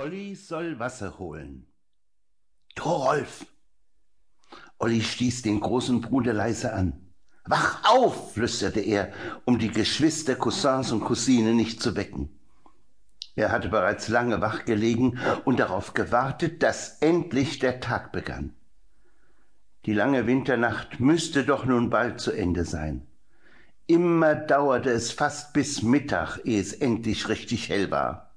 Olli soll Wasser holen. Thorolf! Olli stieß den großen Bruder leise an. Wach auf, flüsterte er, um die Geschwister, Cousins und Cousinen nicht zu wecken. Er hatte bereits lange wach gelegen und darauf gewartet, dass endlich der Tag begann. Die lange Winternacht müsste doch nun bald zu Ende sein. Immer dauerte es fast bis Mittag, ehe es endlich richtig hell war.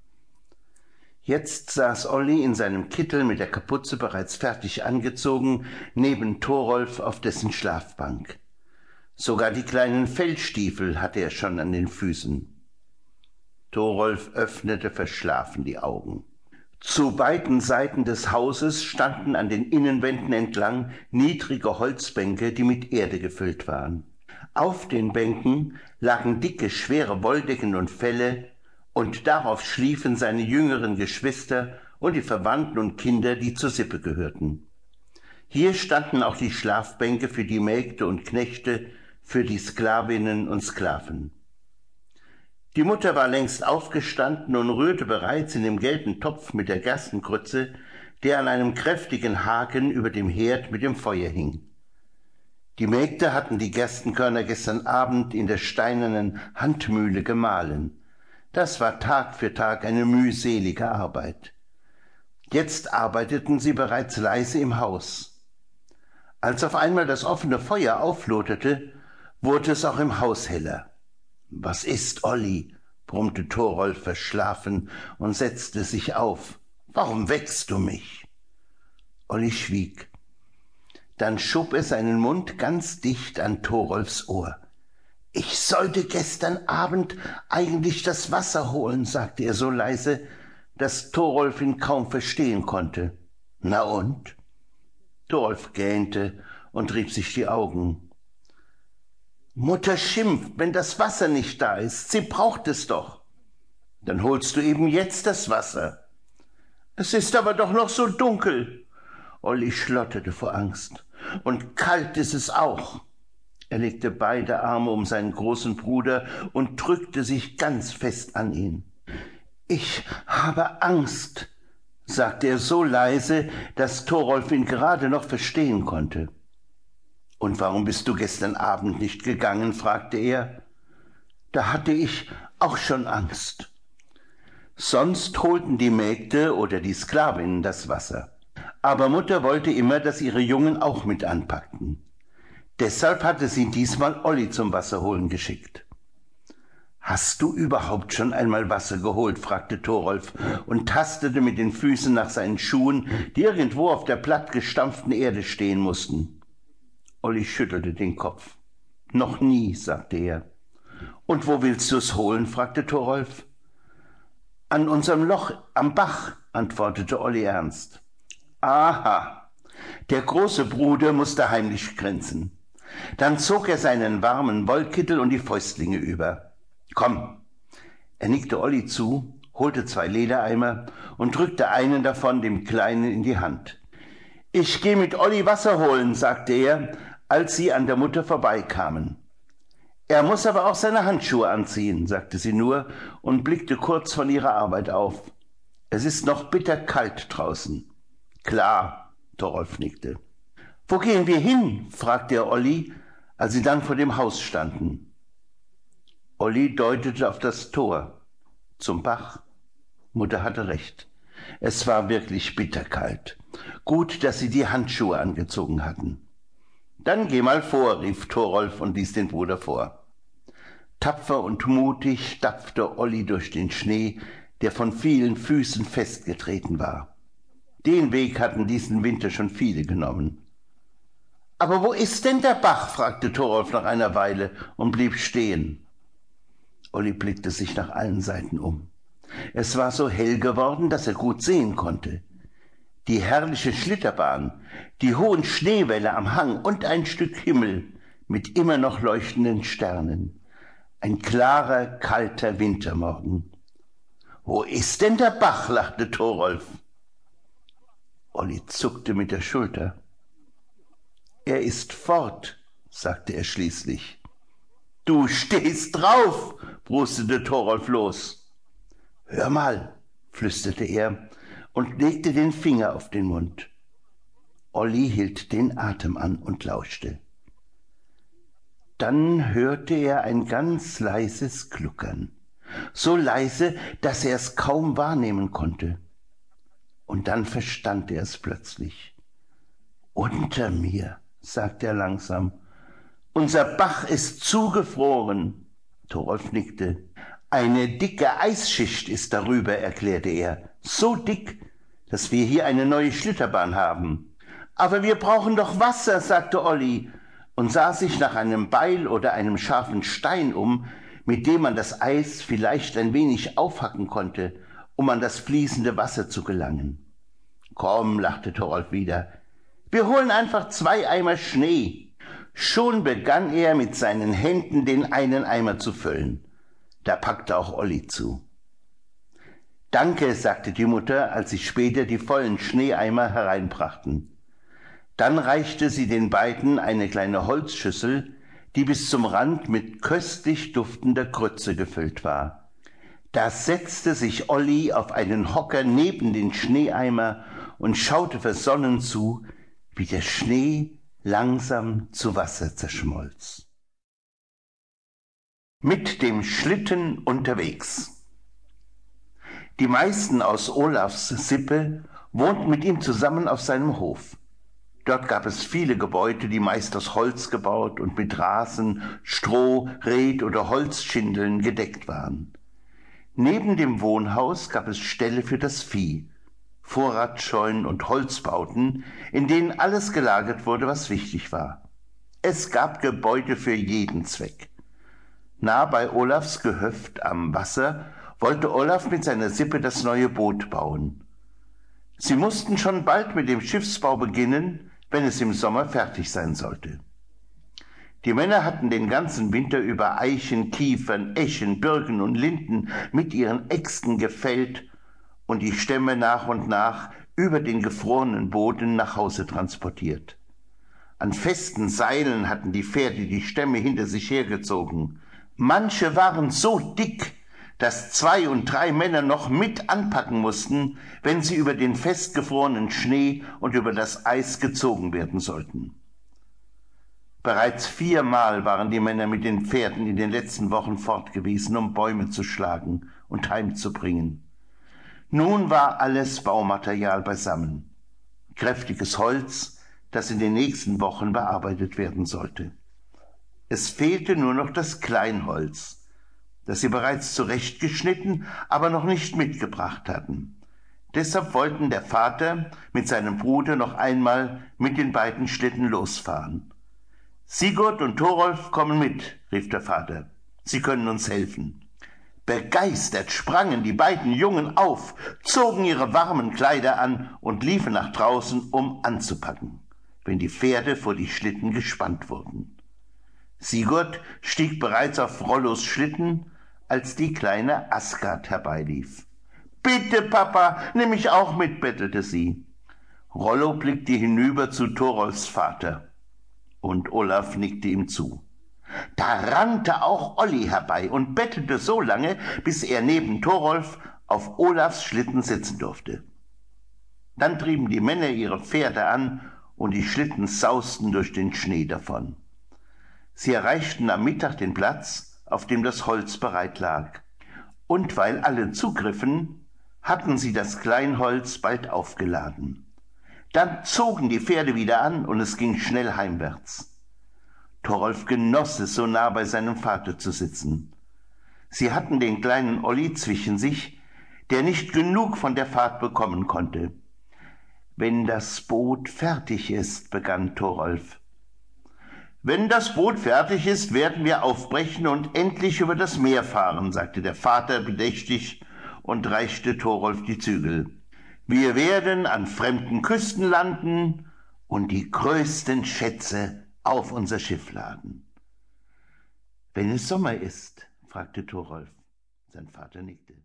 Jetzt saß Olli in seinem Kittel mit der Kapuze bereits fertig angezogen, neben Thorolf auf dessen Schlafbank. Sogar die kleinen Feldstiefel hatte er schon an den Füßen. Thorolf öffnete verschlafen die Augen. Zu beiden Seiten des Hauses standen an den Innenwänden entlang niedrige Holzbänke, die mit Erde gefüllt waren. Auf den Bänken lagen dicke, schwere Wolldecken und Felle, und darauf schliefen seine jüngeren Geschwister und die Verwandten und Kinder, die zur Sippe gehörten. Hier standen auch die Schlafbänke für die Mägde und Knechte, für die Sklavinnen und Sklaven. Die Mutter war längst aufgestanden und rührte bereits in dem gelben Topf mit der Gerstenkrütze, der an einem kräftigen Haken über dem Herd mit dem Feuer hing. Die Mägde hatten die Gerstenkörner gestern Abend in der steinernen Handmühle gemahlen. Das war Tag für Tag eine mühselige Arbeit. Jetzt arbeiteten sie bereits leise im Haus. Als auf einmal das offene Feuer aufloderte, wurde es auch im Haus heller. Was ist, Olli? brummte Thorolf verschlafen und setzte sich auf. Warum weckst du mich? Olli schwieg. Dann schob er seinen Mund ganz dicht an Thorolfs Ohr. Ich sollte gestern Abend eigentlich das Wasser holen, sagte er so leise, dass Thorolf ihn kaum verstehen konnte. Na und? Thorolf gähnte und rieb sich die Augen. Mutter schimpft, wenn das Wasser nicht da ist. Sie braucht es doch. Dann holst du eben jetzt das Wasser. Es ist aber doch noch so dunkel. Olli schlotterte vor Angst. Und kalt ist es auch. Er legte beide Arme um seinen großen Bruder und drückte sich ganz fest an ihn. Ich habe Angst, sagte er so leise, dass Thorolf ihn gerade noch verstehen konnte. Und warum bist du gestern Abend nicht gegangen? fragte er. Da hatte ich auch schon Angst. Sonst holten die Mägde oder die Sklavinnen das Wasser. Aber Mutter wollte immer, dass ihre Jungen auch mit anpackten. Deshalb hatte sie diesmal Olli zum Wasserholen geschickt. Hast du überhaupt schon einmal Wasser geholt? fragte Thorolf und tastete mit den Füßen nach seinen Schuhen, die irgendwo auf der plattgestampften Erde stehen mussten. Olli schüttelte den Kopf. Noch nie, sagte er. Und wo willst du's holen? fragte Thorolf. An unserem Loch am Bach, antwortete Olli ernst. Aha, der große Bruder musste heimlich grinsen. Dann zog er seinen warmen Wollkittel und die Fäustlinge über. Komm. Er nickte Olli zu, holte zwei Ledereimer und drückte einen davon dem Kleinen in die Hand. Ich geh mit Olli Wasser holen, sagte er, als sie an der Mutter vorbeikamen. Er muss aber auch seine Handschuhe anziehen, sagte sie nur und blickte kurz von ihrer Arbeit auf. Es ist noch bitterkalt draußen. Klar, Torolf nickte. Wo gehen wir hin? fragte er Olli, als sie dann vor dem Haus standen. Olli deutete auf das Tor, zum Bach. Mutter hatte recht. Es war wirklich bitterkalt. Gut, dass sie die Handschuhe angezogen hatten. Dann geh mal vor, rief Thorolf und ließ den Bruder vor. Tapfer und mutig stapfte Olli durch den Schnee, der von vielen Füßen festgetreten war. Den Weg hatten diesen Winter schon viele genommen. Aber wo ist denn der Bach? fragte Thorolf nach einer Weile und blieb stehen. Olli blickte sich nach allen Seiten um. Es war so hell geworden, dass er gut sehen konnte. Die herrliche Schlitterbahn, die hohen Schneewälle am Hang und ein Stück Himmel mit immer noch leuchtenden Sternen. Ein klarer, kalter Wintermorgen. Wo ist denn der Bach? lachte Thorolf. Olli zuckte mit der Schulter. Er ist fort, sagte er schließlich. Du stehst drauf, brustete Thorolf los. Hör mal, flüsterte er und legte den Finger auf den Mund. Olli hielt den Atem an und lauschte. Dann hörte er ein ganz leises Gluckern, so leise, dass er es kaum wahrnehmen konnte. Und dann verstand er es plötzlich. Unter mir, sagte er langsam, unser Bach ist zugefroren. Thorolf nickte. Eine dicke Eisschicht ist darüber, erklärte er. So dick, dass wir hier eine neue Schlitterbahn haben. Aber wir brauchen doch Wasser, sagte Olli und sah sich nach einem Beil oder einem scharfen Stein um, mit dem man das Eis vielleicht ein wenig aufhacken konnte, um an das fließende Wasser zu gelangen. Komm, lachte Thorolf wieder, wir holen einfach zwei Eimer Schnee. Schon begann er mit seinen Händen den einen Eimer zu füllen. Da packte auch Olli zu. Danke, sagte die Mutter, als sie später die vollen Schneeeimer hereinbrachten. Dann reichte sie den beiden eine kleine Holzschüssel, die bis zum Rand mit köstlich duftender Grütze gefüllt war. Da setzte sich Olli auf einen Hocker neben den Schneeeimer und schaute versonnen zu, wie der Schnee langsam zu Wasser zerschmolz. Mit dem Schlitten unterwegs. Die meisten aus Olafs Sippe wohnten mit ihm zusammen auf seinem Hof. Dort gab es viele Gebäude, die meist aus Holz gebaut und mit Rasen, Stroh, Red oder Holzschindeln gedeckt waren. Neben dem Wohnhaus gab es Ställe für das Vieh, Vorratsscheunen und Holzbauten, in denen alles gelagert wurde, was wichtig war. Es gab Gebäude für jeden Zweck. Nah bei Olafs Gehöft am Wasser wollte Olaf mit seiner Sippe das neue Boot bauen. Sie mussten schon bald mit dem Schiffsbau beginnen, wenn es im Sommer fertig sein sollte. Die Männer hatten den ganzen Winter über Eichen, Kiefern, Eschen, Birken und Linden mit ihren Äxten gefällt und die Stämme nach und nach über den gefrorenen Boden nach Hause transportiert. An festen Seilen hatten die Pferde die Stämme hinter sich hergezogen. Manche waren so dick, dass zwei und drei Männer noch mit anpacken mussten, wenn sie über den festgefrorenen Schnee und über das Eis gezogen werden sollten. Bereits viermal waren die Männer mit den Pferden in den letzten Wochen fortgewesen, um Bäume zu schlagen und heimzubringen. Nun war alles Baumaterial beisammen. Kräftiges Holz, das in den nächsten Wochen bearbeitet werden sollte. Es fehlte nur noch das Kleinholz, das sie bereits zurechtgeschnitten, aber noch nicht mitgebracht hatten. Deshalb wollten der Vater mit seinem Bruder noch einmal mit den beiden Schlitten losfahren. Sigurd und Thorolf kommen mit, rief der Vater. Sie können uns helfen. Begeistert sprangen die beiden Jungen auf, zogen ihre warmen Kleider an und liefen nach draußen, um anzupacken, wenn die Pferde vor die Schlitten gespannt wurden. Sigurd stieg bereits auf Rollos Schlitten als die kleine Asgard herbeilief. Bitte, Papa, nimm mich auch mit, bettelte sie. Rollo blickte hinüber zu Thorolfs Vater, und Olaf nickte ihm zu. Da rannte auch Olli herbei und bettelte so lange, bis er neben Thorolf auf Olafs Schlitten sitzen durfte. Dann trieben die Männer ihre Pferde an, und die Schlitten sausten durch den Schnee davon. Sie erreichten am Mittag den Platz, auf dem das Holz bereit lag. Und weil alle zugriffen, hatten sie das Kleinholz bald aufgeladen. Dann zogen die Pferde wieder an und es ging schnell heimwärts. Thorolf genoss es, so nah bei seinem Vater zu sitzen. Sie hatten den kleinen Olli zwischen sich, der nicht genug von der Fahrt bekommen konnte. Wenn das Boot fertig ist, begann Thorolf, wenn das Boot fertig ist, werden wir aufbrechen und endlich über das Meer fahren, sagte der Vater bedächtig und reichte Thorolf die Zügel. Wir werden an fremden Küsten landen und die größten Schätze auf unser Schiff laden. Wenn es Sommer ist, fragte Thorolf. Sein Vater nickte.